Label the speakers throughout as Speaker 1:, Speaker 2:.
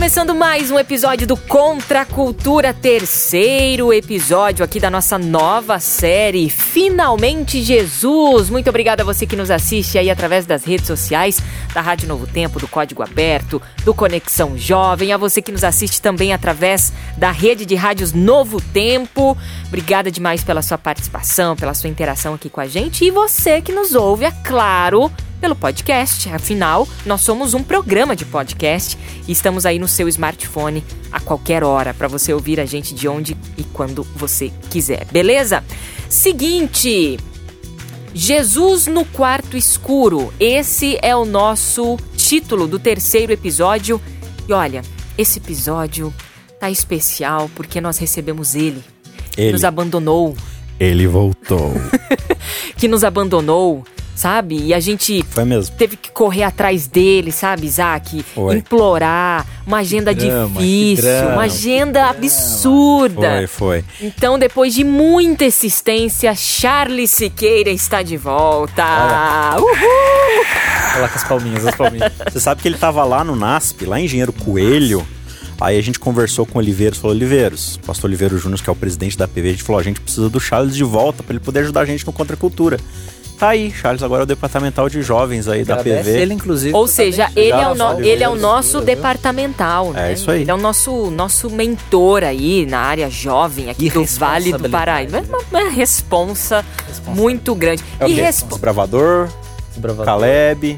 Speaker 1: Começando mais um episódio do Contra a Cultura, terceiro episódio aqui da nossa nova série Finalmente Jesus. Muito obrigada a você que nos assiste aí através das redes sociais, da Rádio Novo Tempo, do Código Aberto, do Conexão Jovem, a você que nos assiste também através da rede de rádios Novo Tempo. Obrigada demais pela sua participação, pela sua interação aqui com a gente e você que nos ouve, é claro pelo podcast. Afinal, nós somos um programa de podcast e estamos aí no seu smartphone a qualquer hora para você ouvir a gente de onde e quando você quiser, beleza? Seguinte, Jesus no quarto escuro. Esse é o nosso título do terceiro episódio. E olha, esse episódio tá especial porque nós recebemos ele.
Speaker 2: Ele.
Speaker 1: Nos abandonou.
Speaker 2: Ele voltou.
Speaker 1: que nos abandonou sabe? E a gente teve que correr atrás dele, sabe, Isaac?
Speaker 2: Foi.
Speaker 1: Implorar, uma agenda
Speaker 2: drama,
Speaker 1: difícil,
Speaker 2: drama,
Speaker 1: uma agenda absurda.
Speaker 2: Foi, foi.
Speaker 1: Então, depois de muita insistência, Charles Siqueira está de volta. Uhul!
Speaker 2: Olha lá com as palminhas, as palminhas. Você sabe que ele tava lá no NASP, lá em Engenheiro Coelho. Aí a gente conversou com o Oliveiros, falou, Oliveiros, pastor Oliveiro Júnior, que é o presidente da PV, a gente falou, a gente precisa do Charles de volta para ele poder ajudar a gente no Contra a Cultura. Tá aí, Charles agora é o departamental de jovens aí da PV.
Speaker 3: ele, inclusive.
Speaker 1: Ou seja,
Speaker 3: também
Speaker 1: ele é, o no-
Speaker 2: sabe,
Speaker 1: ele é o nosso departamental, né?
Speaker 2: É isso aí.
Speaker 1: Ele é o nosso, nosso mentor aí na área jovem aqui
Speaker 3: E
Speaker 1: do Vale do Paraíba. É uma, uma responsa muito grande.
Speaker 2: É o
Speaker 1: e
Speaker 2: quê?
Speaker 1: respo-
Speaker 2: Desbravador,
Speaker 3: Desbravador.
Speaker 2: Caleb.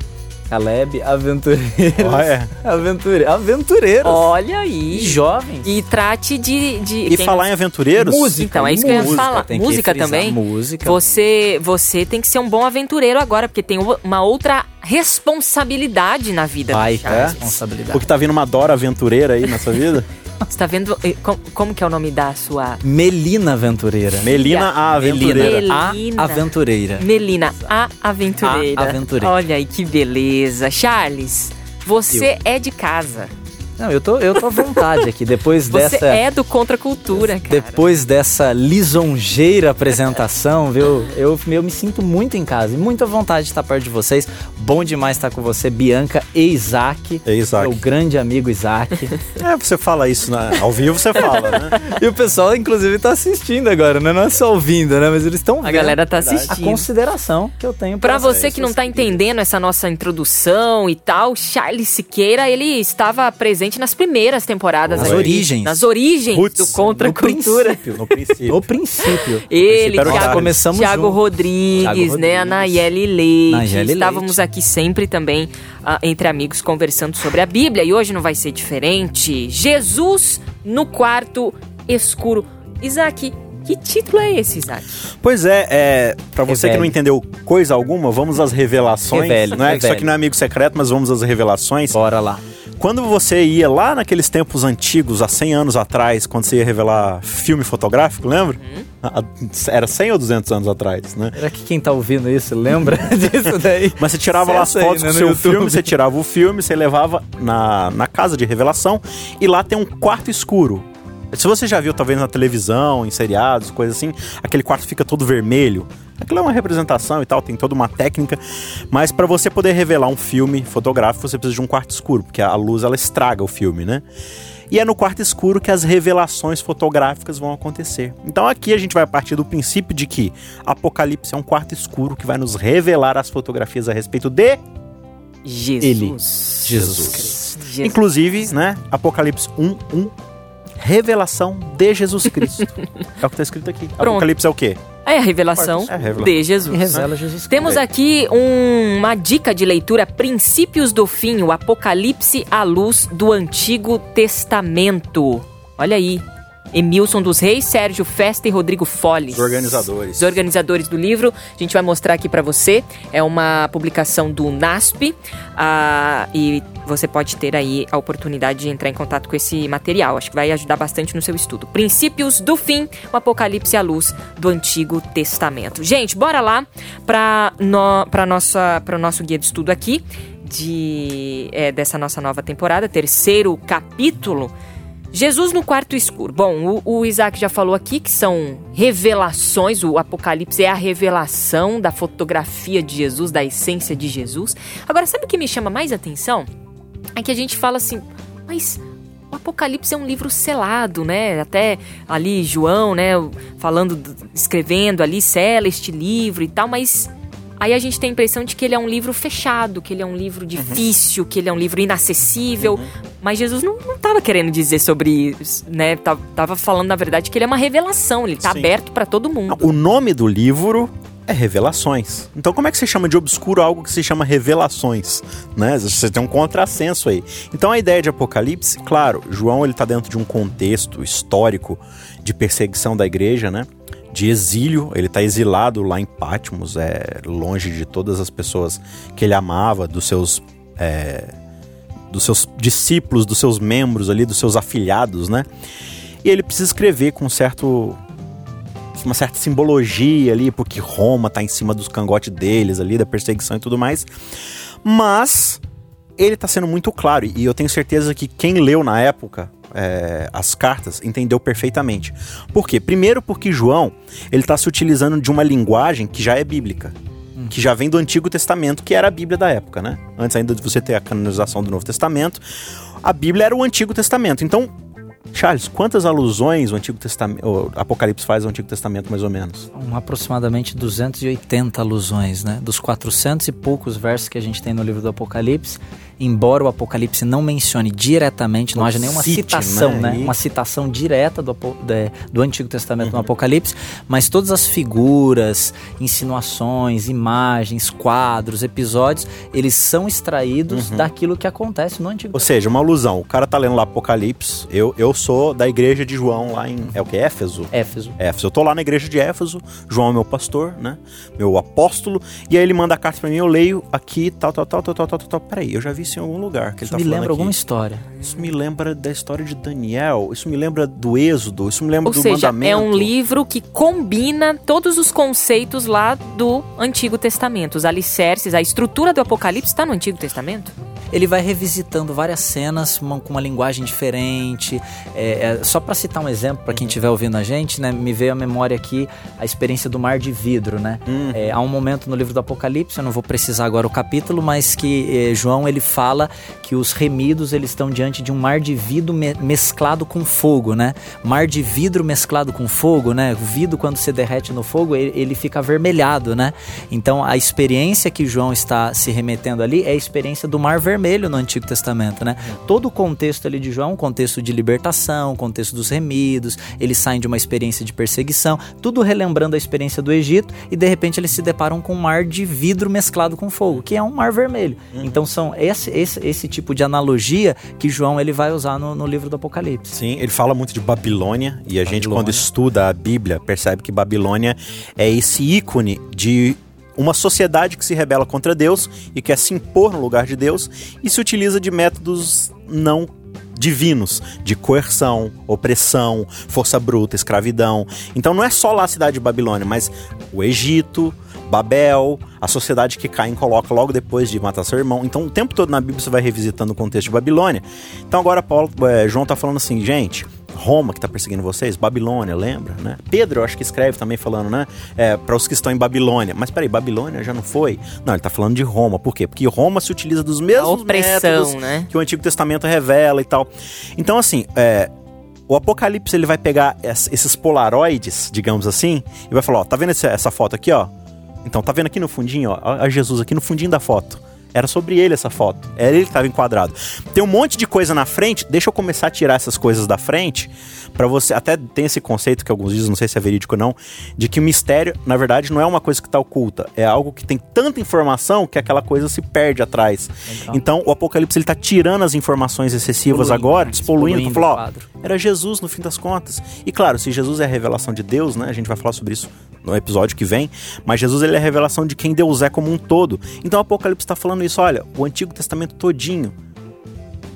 Speaker 3: Caleb, aventureiros.
Speaker 2: Olha.
Speaker 3: Aventure... Aventureiros.
Speaker 1: Olha
Speaker 3: E
Speaker 1: aí.
Speaker 3: jovens.
Speaker 1: E trate de. de
Speaker 2: E
Speaker 1: quem-
Speaker 2: falar em aventureiros?
Speaker 3: Música.
Speaker 1: Então, é isso que eu ia
Speaker 3: música,
Speaker 1: falar.
Speaker 3: tem
Speaker 1: Música também?
Speaker 3: Música.
Speaker 1: Você, você tem que ser um bom aventureiro agora, porque tem uma outra responsabilidade na vida.
Speaker 3: Vai,
Speaker 1: Charles.
Speaker 2: É?
Speaker 3: responsabilidade.
Speaker 2: Porque tá vindo uma Dora aventureira aí na sua vida?
Speaker 1: Você tá vendo eh, com- como que é o nome da sua
Speaker 3: Melina Aventureira.
Speaker 2: Melina a aventureira.
Speaker 3: Melina.
Speaker 1: Melina.
Speaker 3: A Aventureira.
Speaker 1: Melina, a aventureira.
Speaker 3: A aventureira.
Speaker 1: Olha aí que beleza. Charles, você é de casa.
Speaker 3: Não, eu tô, eu tô à vontade aqui. Depois
Speaker 1: Você
Speaker 3: dessa.
Speaker 1: é do Contra a Cultura, cara.
Speaker 3: Depois dessa lisonjeira apresentação, viu? Eu, eu me sinto muito em casa e muito à vontade de estar perto de vocês. Bom demais estar com você, Bianca e Isaac.
Speaker 2: É Isaac.
Speaker 3: Meu grande amigo Isaac.
Speaker 2: É, você fala isso na- ao vivo, você fala, né?
Speaker 3: e o pessoal, inclusive, tá assistindo agora, né? Não é só ouvindo, né? Mas eles estão vendo.
Speaker 1: A galera tá
Speaker 3: A
Speaker 1: assistindo.
Speaker 3: consideração que eu tenho
Speaker 1: Pra
Speaker 3: vocês.
Speaker 1: você que não tá entendendo essa nossa introdução e tal, Charles Siqueira, ele estava presente nas primeiras temporadas.
Speaker 3: Nas
Speaker 1: aqui.
Speaker 3: origens.
Speaker 1: Nas origens
Speaker 2: Roots.
Speaker 1: do Contra a
Speaker 3: No
Speaker 1: Cultura.
Speaker 3: princípio.
Speaker 2: No princípio.
Speaker 3: No princípio.
Speaker 1: Ele,
Speaker 2: Era o
Speaker 1: Thiago.
Speaker 3: Começamos
Speaker 1: Thiago. Rodrigues,
Speaker 3: Thiago
Speaker 1: né?
Speaker 3: Rodrigues.
Speaker 1: A Nayeli Leite.
Speaker 3: Nayeli
Speaker 1: Estávamos
Speaker 3: Leite.
Speaker 1: aqui sempre também ah, entre amigos conversando sobre a Bíblia e hoje não vai ser diferente. Jesus no quarto escuro. Isaac, que título é esse, Isaac?
Speaker 2: Pois é, é para você que
Speaker 3: Revele.
Speaker 2: não entendeu coisa alguma, vamos às revelações.
Speaker 3: Revele,
Speaker 2: não é? Isso
Speaker 3: revele.
Speaker 2: aqui não é amigo secreto, mas vamos às revelações.
Speaker 3: Bora lá.
Speaker 2: Quando você ia lá naqueles tempos antigos, há 100 anos atrás, quando você ia revelar filme fotográfico, lembra?
Speaker 1: Uhum.
Speaker 2: Era 100 ou 200 anos atrás, né?
Speaker 3: Será que quem tá ouvindo isso lembra disso daí?
Speaker 2: Mas você tirava lá as
Speaker 3: Acessa aí,
Speaker 2: fotos
Speaker 3: né,
Speaker 2: do seu
Speaker 3: YouTube.
Speaker 2: filme, você tirava o filme, você levava na, na casa de revelação e lá tem um quarto escuro. Se você já viu, talvez na televisão, em seriados, coisas assim, aquele quarto fica todo vermelho. Aquilo é uma representação e tal, tem toda uma técnica. Mas para você poder revelar um filme fotográfico, você precisa de um quarto escuro, porque a luz ela estraga o filme, né? E é no quarto escuro que as revelações fotográficas vão acontecer. Então aqui a gente vai partir do princípio de que Apocalipse é um quarto escuro que vai nos revelar as fotografias a respeito de
Speaker 1: Jesus.
Speaker 3: Ele.
Speaker 1: Jesus.
Speaker 3: Jesus.
Speaker 1: Jesus.
Speaker 2: Inclusive, né? Apocalipse 1, 1. Revelação de Jesus Cristo. é o que tá escrito aqui. Apocalipse é o quê?
Speaker 1: É a revelação
Speaker 2: É a revelação.
Speaker 1: de Jesus.
Speaker 3: E revela Jesus
Speaker 1: Temos aqui um- uma dica de leitura, Princípios do Fim, o Apocalipse à luz do Antigo Testamento. Olha aí, Emilson dos Reis, Sérgio Festa e Rodrigo Folles.
Speaker 2: Os organizadores.
Speaker 1: Os organizadores do livro. A gente vai mostrar aqui para você. É uma publicação do NASP. ah, e você pode ter aí a oportunidade de entrar em contato com esse material. Acho que vai ajudar bastante no seu estudo. Princípios do fim, o Apocalipse à luz do Antigo Testamento. Gente, bora lá para no, pra nossa, o nosso guia de estudo aqui. De, é, dessa nossa nova temporada, terceiro capítulo. Jesus no quarto escuro. Bom, o, o, Isaac já falou aqui que são revelações, o Apocalipse é a revelação da fotografia de Jesus, da essência de Jesus. Agora, sabe o que me chama mais atenção? É que a gente fala assim, mas o Apocalipse é um livro selado, né? Até ali João, né, falando, escrevendo ali, sela este livro e tal, mas Aí a gente tem a impressão de que ele é um livro fechado, que ele é um livro difícil, uhum. que ele é um livro inacessível. Uhum. Mas Jesus não estava querendo dizer sobre isso, né? Tava, tava, falando, na verdade, que ele é uma revelação, ele está aberto para todo mundo.
Speaker 2: O nome do livro é Revelações. Então, como é que você chama de obscuro algo que se chama Revelações? Né? Você tem um contrassenso aí. Então, a ideia de Apocalipse, claro, João ele está dentro de um contexto histórico de perseguição da igreja, né? De exílio, ele está exilado lá em Patmos, é longe de todas as pessoas que ele amava, dos seus é, dos seus discípulos, dos seus membros ali, dos seus afilhados, né? E ele precisa escrever com certo uma certa simbologia ali, porque Roma está em cima dos cangotes deles ali, da perseguição e tudo mais. Mas ele está sendo muito claro, e eu tenho certeza que quem leu na época é, as cartas entendeu perfeitamente. Por quê? Primeiro porque João ele está se utilizando de uma linguagem que já é bíblica. Hum. Que já vem do Antigo Testamento, que era a Bíblia da época, né? Antes ainda de você ter a canonização do Novo Testamento, a Bíblia era o Antigo Testamento. Então, Charles, quantas alusões o Antigo Testamento, o Apocalipse faz ao Antigo Testamento, mais ou menos?
Speaker 3: Um, aproximadamente 280 alusões, né? Dos 400 e poucos versos que a gente tem no livro do Apocalipse, embora o Apocalipse não mencione diretamente, não haja nenhuma cite, citação, né? né? Uma citação direta do, do Antigo Testamento uhum. no Apocalipse, mas todas as figuras, insinuações, imagens, quadros, episódios, eles são extraídos uhum. daquilo que acontece no Antigo
Speaker 2: Ou seja, uma alusão. O cara tá lendo lá Apocalipse, eu, eu sou da igreja de João lá em. É o que? Éfeso?
Speaker 3: Éfeso.
Speaker 2: Éfeso. Eu tô lá na igreja de Éfeso, João é meu pastor, né? Meu apóstolo, e aí ele manda a carta para mim, eu leio aqui, tal, tal, tal, tal, tal, tal, tal. Peraí, eu já vi isso em algum lugar. Que
Speaker 3: isso
Speaker 2: ele
Speaker 3: tá me lembra
Speaker 2: aqui.
Speaker 3: alguma história.
Speaker 2: Isso me lembra da história de Daniel, isso me lembra do Êxodo, isso me lembra
Speaker 1: Ou
Speaker 2: do
Speaker 1: seja,
Speaker 2: mandamento.
Speaker 1: É um livro que combina todos os conceitos lá do Antigo Testamento, os alicerces, a estrutura do Apocalipse está no Antigo Testamento?
Speaker 3: Ele vai revisitando várias cenas uma, com uma linguagem diferente. É, é, só para citar um exemplo, para quem estiver ouvindo a gente, né, me veio à memória aqui a experiência do mar de vidro. Né? Uhum. É, há um momento no livro do Apocalipse, eu não vou precisar agora o capítulo, mas que eh, João ele fala que os remidos eles estão diante de um mar de vidro me mesclado com fogo, né? Mar de vidro mesclado com fogo, né? O vidro quando se derrete no fogo ele, ele fica avermelhado, né? Então a experiência que João está se remetendo ali é a experiência do mar vermelho no Antigo Testamento, né? Todo o contexto ali de João, é um contexto de libertação, contexto dos remidos, eles saem de uma experiência de perseguição, tudo relembrando a experiência do Egito e de repente eles se deparam com um mar de vidro mesclado com fogo, que é um mar vermelho. Uhum. Então são esse, esse, esse tipo de analogia que João ele vai usar no, no livro do Apocalipse.
Speaker 2: Sim, ele fala muito de Babilônia e a Babilônia. gente quando estuda a Bíblia percebe que Babilônia é esse ícone de uma sociedade que se rebela contra Deus e quer se impor no lugar de Deus e se utiliza de métodos não divinos, de coerção, opressão, força bruta, escravidão. Então não é só lá a cidade de Babilônia, mas o Egito, Babel, a sociedade que Caim coloca logo depois de matar seu irmão. Então, o tempo todo na Bíblia você vai revisitando o contexto de Babilônia. Então, agora Paulo, é, João está falando assim, gente, Roma que está perseguindo vocês, Babilônia, lembra, né? Pedro, eu acho que escreve também falando, né? É, para os que estão em Babilônia. Mas peraí, Babilônia já não foi? Não, ele está falando de Roma. Por quê? Porque Roma se utiliza dos mesmos métodos
Speaker 1: né?
Speaker 2: que o Antigo Testamento revela e tal. Então, assim, é, o Apocalipse ele vai pegar esses polaroides, digamos assim, e vai falar, ó, tá vendo essa foto aqui, ó? Então, tá vendo aqui no fundinho, ó, a Jesus aqui no fundinho da foto. Era sobre ele essa foto. Era ele que estava enquadrado. Tem um monte de coisa na frente. Deixa eu começar a tirar essas coisas da frente para você. Até tem esse conceito que alguns dizem, não sei se é verídico ou não, de que o mistério, na verdade, não é uma coisa que está oculta. É algo que tem tanta informação que aquela coisa se perde atrás. Então, então o Apocalipse ele tá tirando as informações excessivas agora, despoluindo, despoluindo falar, ó, era Jesus no fim das contas. E claro, se Jesus é a revelação de Deus, né? A gente vai falar sobre isso no episódio que vem, mas Jesus ele é a revelação de quem Deus é como um todo. Então o Apocalipse está falando isso, olha, o Antigo Testamento todinho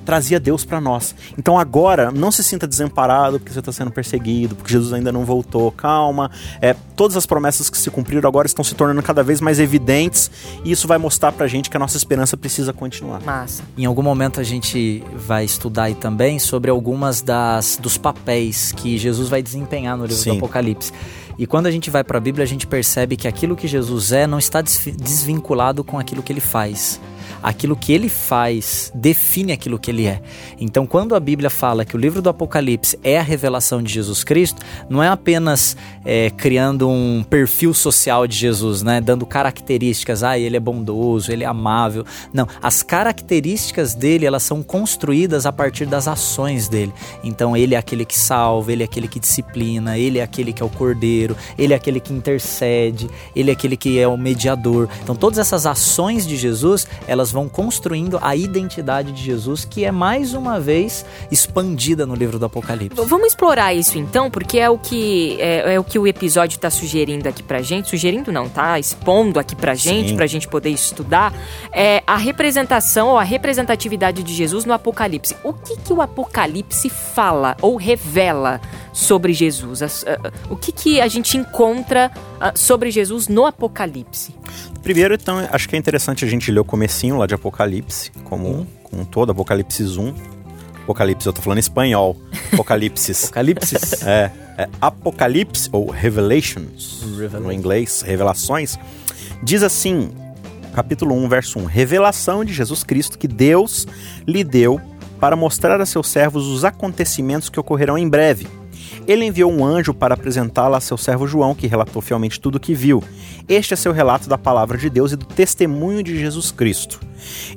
Speaker 2: trazia Deus para nós. Então agora, não se sinta desamparado porque você está sendo perseguido, porque Jesus ainda não voltou. Calma. É, todas as promessas que se cumpriram agora estão se tornando cada vez mais evidentes e isso vai mostrar pra gente que a nossa esperança precisa continuar.
Speaker 3: Massa. Em algum momento a gente vai estudar aí também sobre algumas das dos papéis que Jesus vai desempenhar no livro Sim. do Apocalipse. E quando a gente vai para a Bíblia, a gente percebe que aquilo que Jesus é não está desvinculado com aquilo que ele faz aquilo que ele faz define aquilo que ele é. Então, quando a Bíblia fala que o livro do Apocalipse é a revelação de Jesus Cristo, não é apenas é, criando um perfil social de Jesus, né? Dando características, ah, ele é bondoso, ele é amável. Não, as características dele, elas são construídas a partir das ações dele. Então, ele é aquele que salva, ele é aquele que disciplina, ele é aquele que é o cordeiro, ele é aquele que intercede, ele é aquele que é o mediador. Então, todas essas ações de Jesus, elas vão construindo a identidade de Jesus, que é mais uma vez expandida no livro do Apocalipse.
Speaker 1: Vamos explorar isso então, porque é o que é, é o que o episódio está sugerindo aqui pra gente, sugerindo não, tá? Expondo aqui pra gente, Sim. pra gente poder estudar é, a representação ou a representatividade de Jesus no Apocalipse. O que que o Apocalipse fala ou revela sobre Jesus? O que que a gente encontra sobre Jesus no Apocalipse?
Speaker 2: Primeiro, então, acho que é interessante a gente ler o comecinho lá de Apocalipse, como, hum. como todo, Apocalipse 1. Apocalipse, eu tô falando espanhol. Apocalipse.
Speaker 3: Apocalipse.
Speaker 2: É, é, Apocalipse, ou Revelations, Revelation. no inglês, Revelações. Diz assim, capítulo 1, verso 1. Revelação de Jesus Cristo que Deus lhe deu para mostrar a seus servos os acontecimentos que ocorrerão em breve ele enviou um anjo para apresentá-la a seu servo João, que relatou fielmente tudo o que viu. Este é seu relato da palavra de Deus e do testemunho de Jesus Cristo.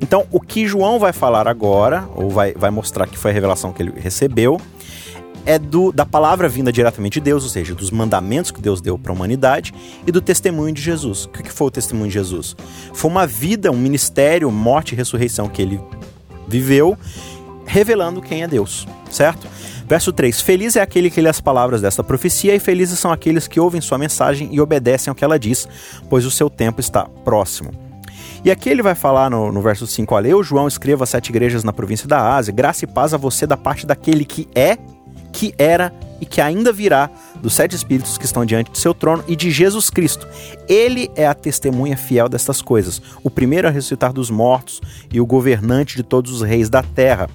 Speaker 2: Então, o que João vai falar agora, ou vai, vai mostrar que foi a revelação que ele recebeu, é do, da palavra vinda diretamente de Deus, ou seja, dos mandamentos que Deus deu para a humanidade e do testemunho de Jesus. O que foi o testemunho de Jesus? Foi uma vida, um ministério, morte e ressurreição que ele viveu, revelando quem é Deus, certo? Verso 3: Feliz é aquele que lê as palavras desta profecia, e felizes são aqueles que ouvem sua mensagem e obedecem ao que ela diz, pois o seu tempo está próximo. E aqui ele vai falar no, no verso 5: Olha, eu, João, escrevo às sete igrejas na província da Ásia, graça e paz a você da parte daquele que é, que era e que ainda virá, dos sete espíritos que estão diante do seu trono e de Jesus Cristo. Ele é a testemunha fiel destas coisas, o primeiro a ressuscitar dos mortos e o governante de todos os reis da terra.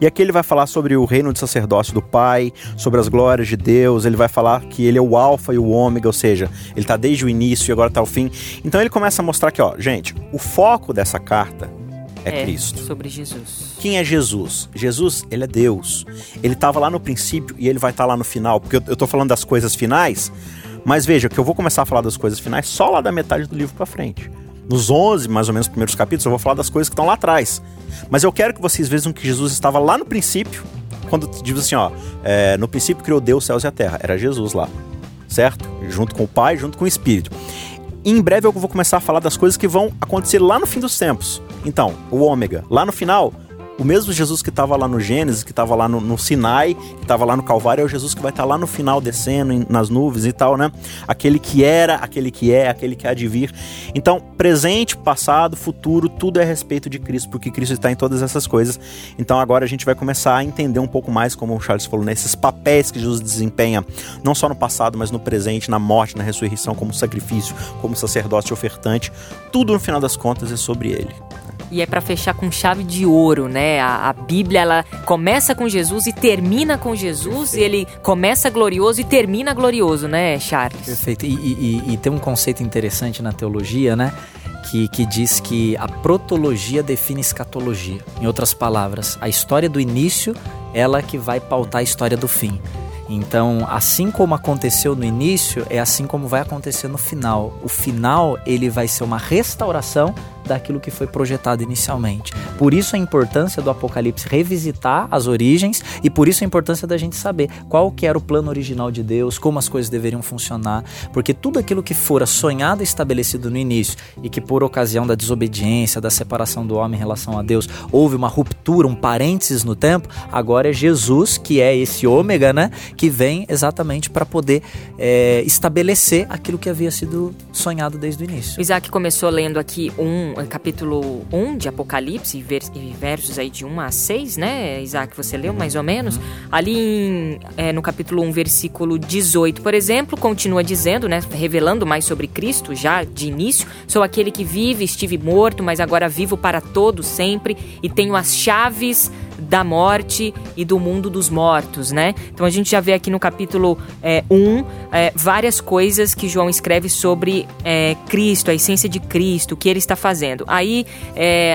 Speaker 2: E aqui ele vai falar sobre o reino de sacerdócio do Pai, sobre as glórias de Deus, ele vai falar que ele é o alfa e o ômega, ou seja, ele está desde o início e agora está o fim. Então ele começa a mostrar que, ó, gente, o foco dessa carta é, é, Cristo.
Speaker 1: Sobre Jesus.
Speaker 2: Quem é Jesus? Jesus, ele é Deus. Ele estava lá no princípio e ele vai estar tá lá no final, porque eu, estou falando das coisas finais, mas veja que eu vou começar a falar das coisas finais só lá da metade do livro para frente. Nos 11, mais ou menos, primeiros capítulos, eu vou falar das coisas que estão lá atrás. Mas eu quero que vocês vejam que Jesus estava lá no princípio, quando diz assim, ó, é, no princípio criou Deus os céus e a terra. Era Jesus lá, certo? Junto com o Pai, junto com o Espírito. E em breve eu vou começar a falar das coisas que vão acontecer lá no fim dos tempos. Então, o ômega, lá no final, o mesmo Jesus que estava lá no Gênesis, que estava lá no, no, Sinai, que estava lá no Calvário, é o Jesus que vai estar tá lá no final descendo em, nas nuvens e tal, né? Aquele que era, aquele que é, aquele que há de vir. Então, presente, passado, futuro, tudo é a respeito de Cristo, porque Cristo está em todas essas coisas. Então, agora a gente vai começar a entender um pouco mais, como o Charles falou, nesses papéis que Jesus desempenha, não só no passado, mas no presente, na morte, na ressurreição, como sacrifício, como sacerdote ofertante. Tudo, no final das contas, é sobre ele.
Speaker 1: E é para fechar com chave de ouro, né? A, a, Bíblia ela começa com Jesus e termina com Jesus, Perfeito. e ele começa glorioso e termina glorioso, né, Charles?
Speaker 3: Perfeito. E, e, e tem um conceito interessante na teologia, né? Que, que, diz que a protologia define escatologia. Em outras palavras, a história do início, ela que vai pautar a história do fim. Então, assim como aconteceu no início, é assim como vai acontecer no final. O final, ele vai ser uma restauração daquilo que foi projetado inicialmente. Por isso a importância do Apocalipse revisitar as origens e por isso a importância da gente saber qual que era o plano original de Deus, como as coisas deveriam funcionar, porque tudo aquilo que fora sonhado e estabelecido no início e que por ocasião da desobediência, da separação do homem em relação a Deus, houve uma ruptura, um parênteses no tempo, agora é Jesus que é esse ômega, né, que vem exatamente para poder é, estabelecer aquilo que havia sido sonhado desde o início.
Speaker 1: Isaac começou lendo aqui um capítulo 1 de Apocalipse, versos aí de 1 a 6, né, Isaac, você leu mais ou menos? Uhum. Ali em, é, no capítulo 1, versículo 18, por exemplo, continua dizendo, né, revelando mais sobre Cristo já de início, sou aquele que vive, estive morto, mas agora vivo para todos sempre e tenho as chaves da morte e do mundo dos mortos, né? Então a gente já vê aqui no capítulo 1 é, um, é, várias coisas que João escreve sobre é, Cristo, a essência de Cristo, o que ele está fazendo. Aí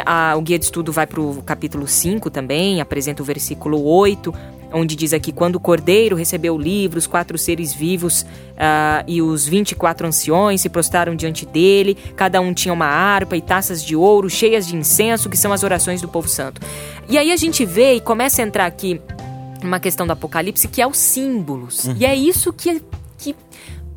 Speaker 1: a, o guia de estudo vai para o capítulo 5 também, apresenta o versículo 8, onde diz aqui: quando o cordeiro recebeu o livro, os quatro seres vivos uh, e os vinte e quatro anciões se prostraram diante dele, cada um tinha uma harpa e taças de ouro cheias de incenso, que são as orações do povo santo. E aí a gente vê e começa a entrar aqui uma questão do Apocalipse que é os símbolos. Uhum. E é isso que, que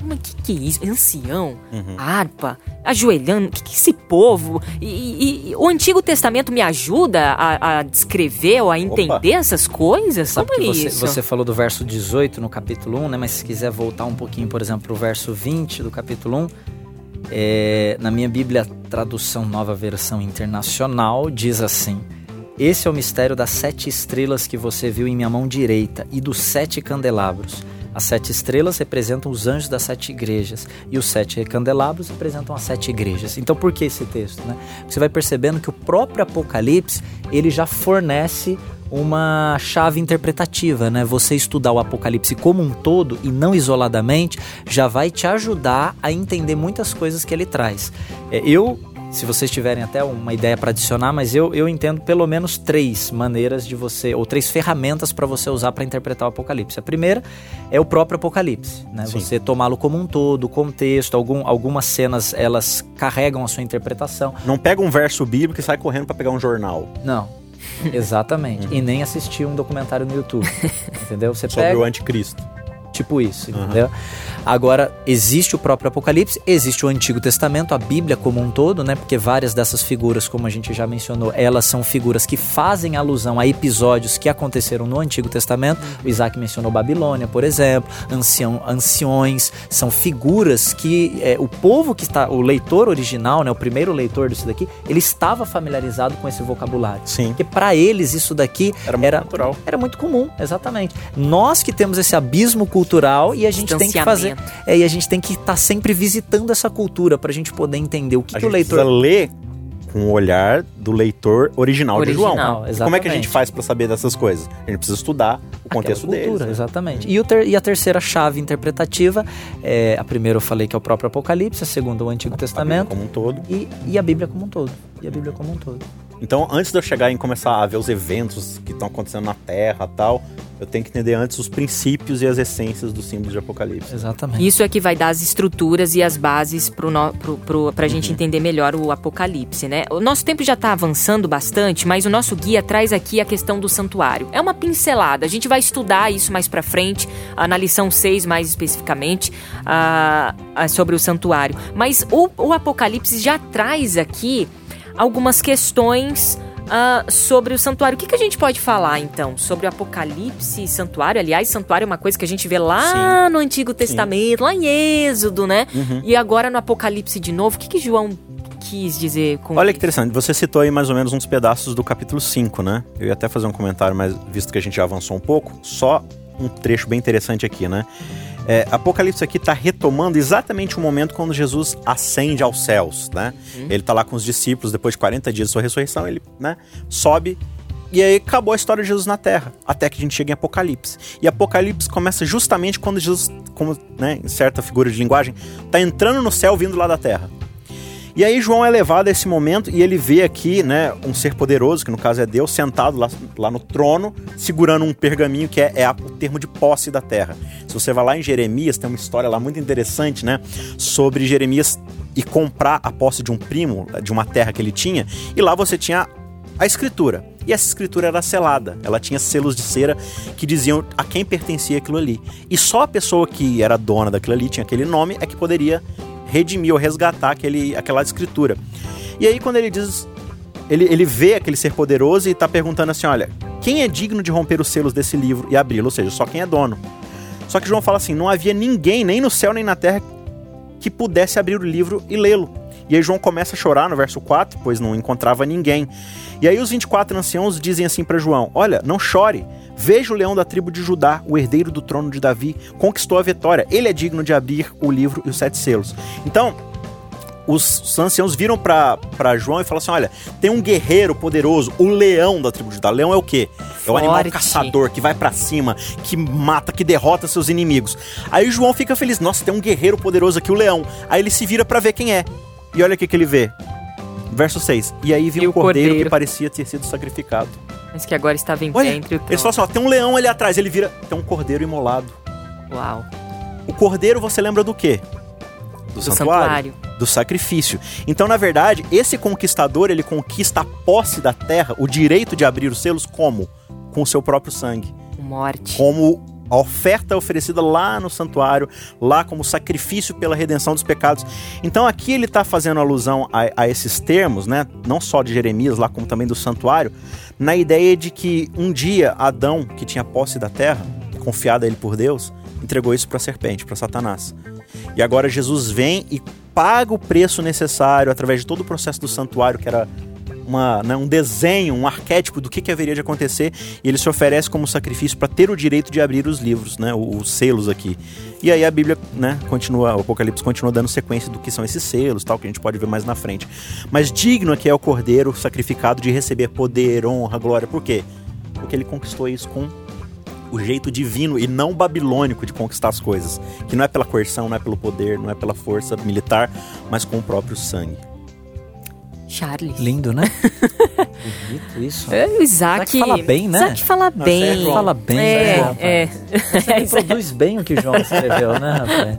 Speaker 1: mas que que é isso? Ancião? Uhum. Harpa? Ajoelhando? Que que é esse povo? E, e, e, o Antigo Testamento me ajuda a, a descrever ou a entender Opa. essas coisas?
Speaker 3: Sabe Como é você, isso? Você falou do verso 18 no capítulo 1, né? Mas se quiser voltar um pouquinho, por exemplo, pro verso 20 do capítulo 1, é, na minha Bíblia, tradução nova versão internacional, diz assim... Esse é o mistério das sete estrelas que você viu em minha mão direita e dos sete candelabros. As sete estrelas representam os anjos das sete igrejas e os sete candelabros representam as sete igrejas. Então, por que esse texto? Né? Você vai percebendo que o próprio Apocalipse ele já fornece uma chave interpretativa, né? Você estudar o Apocalipse como um todo e não isoladamente já vai te ajudar a entender muitas coisas que ele traz. É, eu se vocês tiverem até uma ideia para adicionar, mas eu, eu entendo pelo menos três maneiras de você, ou três ferramentas para você usar para interpretar o Apocalipse. A primeira é o próprio Apocalipse, né? Você tomá-lo como um todo, o contexto, algum, algumas cenas elas carregam a sua interpretação.
Speaker 2: Não pega um verso bíblico e sai correndo para pegar um jornal.
Speaker 3: Não, Exatamente. e nem assistir um documentário no YouTube. entendeu?
Speaker 2: Você Sobre pega... o anticristo.
Speaker 3: Tipo isso, uhum. entendeu? Agora, existe o próprio Apocalipse, existe o Antigo Testamento, a Bíblia como um todo, né? Porque várias dessas figuras, como a gente já mencionou, elas são figuras que fazem alusão a episódios que aconteceram no Antigo Testamento. O Isaac mencionou Babilônia, por exemplo, ancião, anciões, são figuras que é, o povo que está, o leitor original, né? O primeiro leitor disso daqui, ele estava familiarizado com esse vocabulário.
Speaker 2: Sim.
Speaker 3: Porque para eles isso daqui era muito, era, natural. era muito comum, exatamente. Nós que temos esse abismo cultural e a gente tem que fazer é, e a gente tem que estar tá sempre visitando essa cultura para a gente poder entender o que, que o leitor.
Speaker 2: Precisa ler com o olhar do leitor original, original de João. Exatamente. Como é que a gente faz para saber dessas coisas? A gente precisa estudar o contexto cultura, deles. Né?
Speaker 3: Exatamente. E, ter, e, a terceira chave interpretativa, é, a primeira eu falei que é o próprio Apocalipse, a segunda o Antigo a Testamento.
Speaker 2: como um todo.
Speaker 3: E, e a Bíblia como um todo. E a Bíblia como um todo.
Speaker 2: Então, antes de eu chegar e começar a ver os eventos que estão acontecendo na Terra tal, eu tenho que entender antes os princípios e as essências do símbolo de Apocalipse.
Speaker 3: Exatamente.
Speaker 1: Isso é que vai dar as estruturas e as bases para pro, pro, a gente uhum. entender melhor o Apocalipse, né? O nosso tempo já está avançando bastante, mas o nosso guia traz aqui a questão do santuário. É uma pincelada, a gente vai estudar isso mais para frente, na lição 6 mais especificamente, uh, sobre o santuário. Mas o, o Apocalipse já traz aqui algumas questões uh, sobre o santuário. O que, que, a gente pode falar, então, sobre o Apocalipse e santuário? Aliás, santuário é uma coisa que a gente vê lá Sim. no Antigo Testamento, Sim. lá em Êxodo, né? Uhum. E agora no Apocalipse de novo. O que, que João quis dizer com
Speaker 2: Olha que interessante, você citou aí mais ou menos uns pedaços do capítulo 5, né? Eu ia até fazer um comentário, mas visto que a gente já avançou um pouco, só um trecho bem interessante aqui, né? É, Apocalipse aqui está retomando exatamente o momento quando Jesus ascende aos céus, né? Hum. Ele está lá com os discípulos depois de 40 dias de sua ressurreição, ele né, sobe e aí acabou a história de Jesus na Terra, até que a gente chega em Apocalipse. E Apocalipse começa justamente quando Jesus, como né, em certa figura de linguagem, está entrando no céu vindo lá da Terra. E aí João é levado a esse momento e ele vê aqui, né, um ser poderoso, que no caso é Deus, sentado lá, lá no trono, segurando um pergaminho que é, é o termo de posse da terra. Se você vai lá em Jeremias, tem uma história lá muito interessante, né, sobre Jeremias e comprar a posse de um primo, de uma terra que ele tinha, e lá você tinha a escritura. E essa escritura era selada, ela tinha selos de cera que diziam a quem pertencia aquilo ali. E só a pessoa que era dona daquilo ali, tinha aquele nome, é que poderia redimir ou resgatar aquele, aquela escritura. E aí, quando ele diz. Ele, ele vê aquele ser poderoso e está perguntando assim: olha, quem é digno de romper os selos desse livro e abri-lo? Ou seja, só quem é dono. Só que João fala assim: não havia ninguém, nem no céu nem na terra, que pudesse abrir o livro e lê-lo. E aí João começa a chorar no verso 4, pois não encontrava ninguém. E aí os 24 anciãos dizem assim para João: Olha, não chore. Veja o leão da tribo de Judá, o herdeiro do trono de Davi, conquistou a vitória. Ele é digno de abrir o livro e os sete selos. Então, os anciãos viram para João e falaram assim: olha, tem um guerreiro poderoso, o leão da tribo de Judá. Leão é o quê? É o animal caçador que vai para cima, que mata, que derrota seus inimigos. Aí João fica feliz: nossa, tem um guerreiro poderoso aqui, o leão. Aí ele se vira para ver quem é. E olha o que, que ele vê: Verso 6. E aí viu um cordeiro, cordeiro, que parecia ter sido sacrificado.
Speaker 1: Mas que agora estava em Olha, pé entre o trono.
Speaker 2: Ele falou assim, ó, tem um leão ali atrás. Ele vira, tem um cordeiro imolado.
Speaker 1: Uau.
Speaker 2: O cordeiro você lembra do quê?
Speaker 1: Do, do santuário. santuário.
Speaker 2: Do sacrifício. Então, na verdade, esse conquistador, ele conquista a posse da terra, o direito de abrir os selos, como? Com o seu próprio sangue.
Speaker 1: Morte.
Speaker 2: Como a oferta oferecida lá no santuário, lá como sacrifício pela redenção dos pecados. Então aqui ele está fazendo alusão a, a, esses termos, né? Não só de Jeremias, lá como também do santuário, na ideia de que um dia Adão, que tinha posse da terra, confiada a ele por Deus, entregou isso para a serpente, para Satanás. E agora Jesus vem e paga o preço necessário através de todo o processo do santuário, que era uma, né, um desenho, um arquétipo do que, que haveria de acontecer, e ele se oferece como sacrifício para ter o direito de abrir os livros, né, os, os selos aqui. E aí a Bíblia, né, continua, o Apocalipse continua dando sequência do que são esses selos, tal, que a gente pode ver mais na frente. Mas digno aqui é o Cordeiro sacrificado de receber poder, honra, glória. Por quê? Porque ele conquistou isso com o jeito divino e não babilônico de conquistar as coisas, que não é pela coerção, não é pelo poder, não é pela força militar, mas com o próprio sangue.
Speaker 1: Charles.
Speaker 3: Lindo, né? Bonito isso.
Speaker 1: É, o Isaac, Isaac
Speaker 3: fala bem, né?
Speaker 1: Isaac fala Nossa, bem.
Speaker 3: É fala bem,
Speaker 1: é, né? É.
Speaker 3: Ele produz bem o que João escreveu, né, rapaz?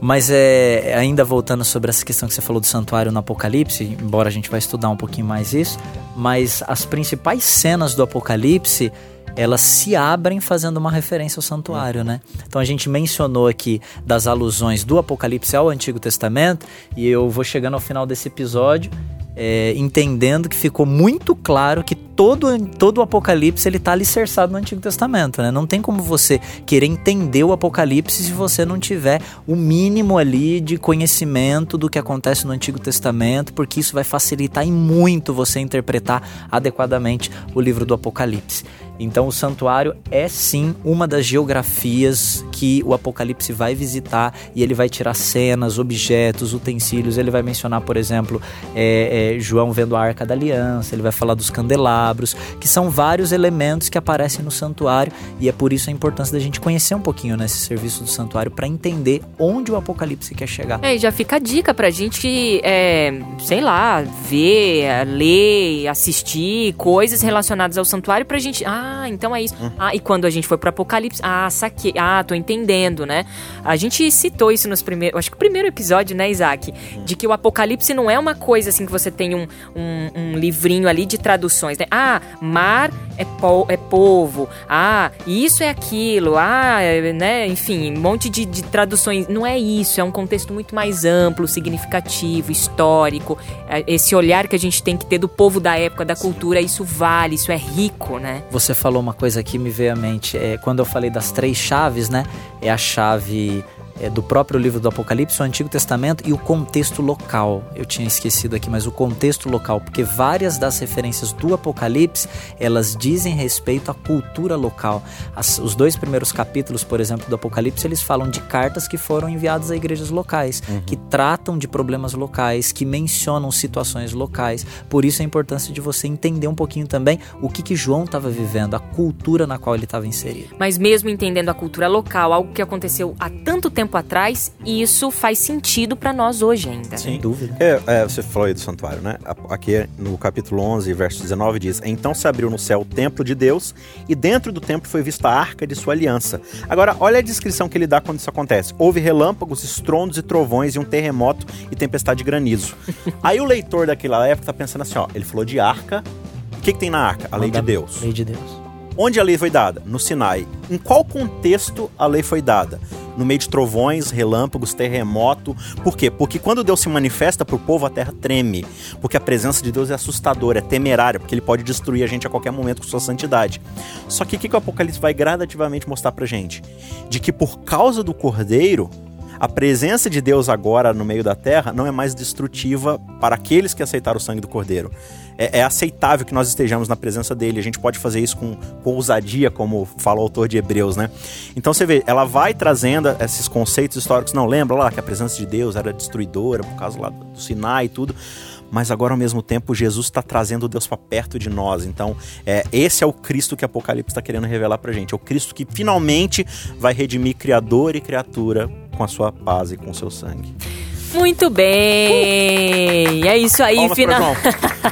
Speaker 3: Mas é, ainda voltando sobre essa questão que você falou do santuário no Apocalipse, embora a gente vai estudar um pouquinho mais isso, mas as principais cenas do Apocalipse elas se abrem fazendo uma referência ao santuário, né? Então a gente mencionou aqui das alusões do Apocalipse ao Antigo Testamento e eu vou chegando ao final desse episódio é, entendendo que ficou muito claro que todo, todo o Apocalipse ele está alicerçado no Antigo Testamento, né? Não tem como você querer entender o Apocalipse se você não tiver o mínimo ali de conhecimento do que acontece no Antigo Testamento, porque isso vai facilitar em muito você interpretar adequadamente o livro do Apocalipse. Então, o santuário é sim uma das geografias que o Apocalipse vai visitar e ele vai tirar cenas, objetos, utensílios. Ele vai mencionar, por exemplo, é, é, João vendo a arca da aliança, ele vai falar dos candelabros, que são vários elementos que aparecem no santuário e é por isso a importância da gente conhecer um pouquinho nesse serviço do santuário para entender onde o Apocalipse quer chegar.
Speaker 1: É, e já fica a dica pra gente, é, sei lá, ver, ler, assistir coisas relacionadas ao santuário pra gente. Ah, ah, então é isso. Ah, e quando a gente foi pro Apocalipse, ah, saquei. Ah, tô entendendo, né? A gente citou isso nos primeiros. Acho que o primeiro episódio, né, Isaac? De que o Apocalipse não é uma coisa assim que você tem um, um, um livrinho ali de traduções, né? Ah, mar é, po é povo. Ah, isso é aquilo. Ah, é, né? Enfim, um monte de, de traduções. Não é isso. É um contexto muito mais amplo, significativo, histórico. É, esse olhar que a gente tem que ter do povo da época, da cultura, isso vale, isso é rico, né?
Speaker 3: Você falou uma coisa que me veio à mente. É, quando eu falei das três chaves, né? É a chave é, do próprio livro do Apocalipse, o Antigo Testamento e o contexto local. Eu tinha esquecido aqui, mas o contexto local, porque várias das referências do Apocalipse elas dizem respeito à cultura local. As, os dois primeiros capítulos, por exemplo, do Apocalipse, eles falam de cartas que foram enviadas a igrejas locais, uhum. que tratam de problemas locais, que mencionam situações locais. Por isso a importância de você entender um pouquinho também o que, que João estava vivendo, a cultura na qual ele estava inserido.
Speaker 1: Mas mesmo entendendo a cultura local, algo que aconteceu há tanto tempo tempo atrás, isso faz sentido para nós hoje ainda.
Speaker 3: Sem dúvida.
Speaker 2: É, é, você falou aí do santuário, né? Aqui no capítulo 11, verso 19 diz: Então se abriu no céu o templo de Deus, e dentro do templo foi vista a arca de sua aliança. Agora, olha a descrição que ele dá quando isso acontece: houve relâmpagos, estrondos e trovões, e um terremoto e tempestade de granizo. aí o leitor daquela época tá pensando assim: ó, ele falou de arca. O que, que tem na arca? A lei de Deus.
Speaker 3: Lei de Deus.
Speaker 2: Onde a lei foi dada? No Sinai. Em qual contexto a lei foi dada? No meio de trovões, relâmpagos, terremoto. Por quê? Porque quando Deus se manifesta para o povo, a terra treme. Porque a presença de Deus é assustadora, é temerária, porque ele pode destruir a gente a qualquer momento com sua santidade. Só que o que, que o Apocalipse vai gradativamente mostrar pra gente? De que por causa do cordeiro, a presença de Deus agora no meio da terra não é mais destrutiva para aqueles que aceitaram o sangue do cordeiro é, é, aceitável que nós estejamos na presença dele. A gente pode fazer isso com, com ousadia, como fala o autor de Hebreus, né? Então você vê, ela vai trazendo esses conceitos históricos. Não lembra lá que a presença de Deus era destruidora por causa lá do Sinai e tudo mas agora ao mesmo tempo Jesus está trazendo Deus para perto de nós. Então, é, esse é o Cristo que Apocalipse está querendo revelar para gente. É o Cristo que finalmente vai redimir Criador e criatura com a sua paz e com o seu sangue.
Speaker 1: Muito bem! É isso aí, final.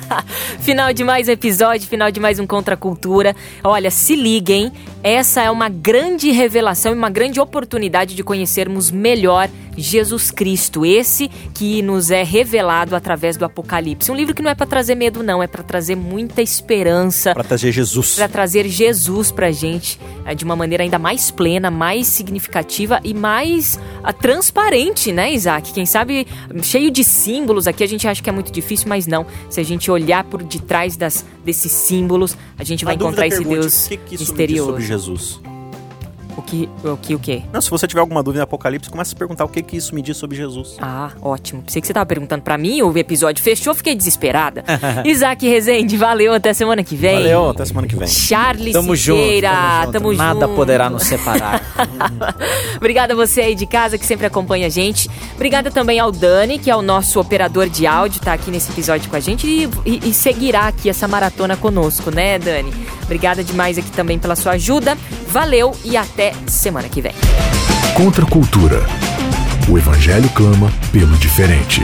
Speaker 1: final de mais um episódio, final de mais um Contra a Cultura. Olha, se liguem, essa é uma grande revelação e uma grande oportunidade de conhecermos melhor Jesus Cristo, esse que nos é revelado através do Apocalipse. Um livro que não é para trazer medo, não, é para trazer muita esperança.
Speaker 2: Para trazer Jesus.
Speaker 1: Para trazer Jesus pra gente é, de uma maneira ainda mais plena, mais significativa e mais a, ah, transparente, né, Isaac? Quem sabe cheio de símbolos aqui, a gente acha que é muito difícil, mas não. Se a gente olhar por detrás das, desses símbolos, a gente vai encontrar esse
Speaker 2: pergunte,
Speaker 1: Deus
Speaker 2: que que
Speaker 1: misterioso.
Speaker 2: Jesus?
Speaker 1: O que, o que, o quê?
Speaker 2: Não, se você tiver alguma dúvida no Apocalipse, comece a perguntar o que que isso me diz sobre Jesus.
Speaker 1: Ah, ótimo. Pensei que você tava perguntando para mim, o episódio fechou, fiquei desesperada. Isaac Rezende, valeu, até semana que vem.
Speaker 2: Valeu, até semana que vem.
Speaker 1: Charles
Speaker 3: tamo
Speaker 1: Siqueira,
Speaker 3: junto, tamo,
Speaker 1: tamo
Speaker 3: junto. Nada
Speaker 1: junto.
Speaker 3: poderá nos separar.
Speaker 1: Obrigada a você aí de casa que sempre acompanha a gente. Obrigada também ao Dani, que é o nosso operador de áudio, tá aqui nesse episódio com a gente e, e, e seguirá aqui essa maratona conosco, né, Dani? Obrigada demais aqui também pela sua ajuda. Valeu e até semana que vem.
Speaker 4: Contra a cultura. O evangelho clama pelo diferente.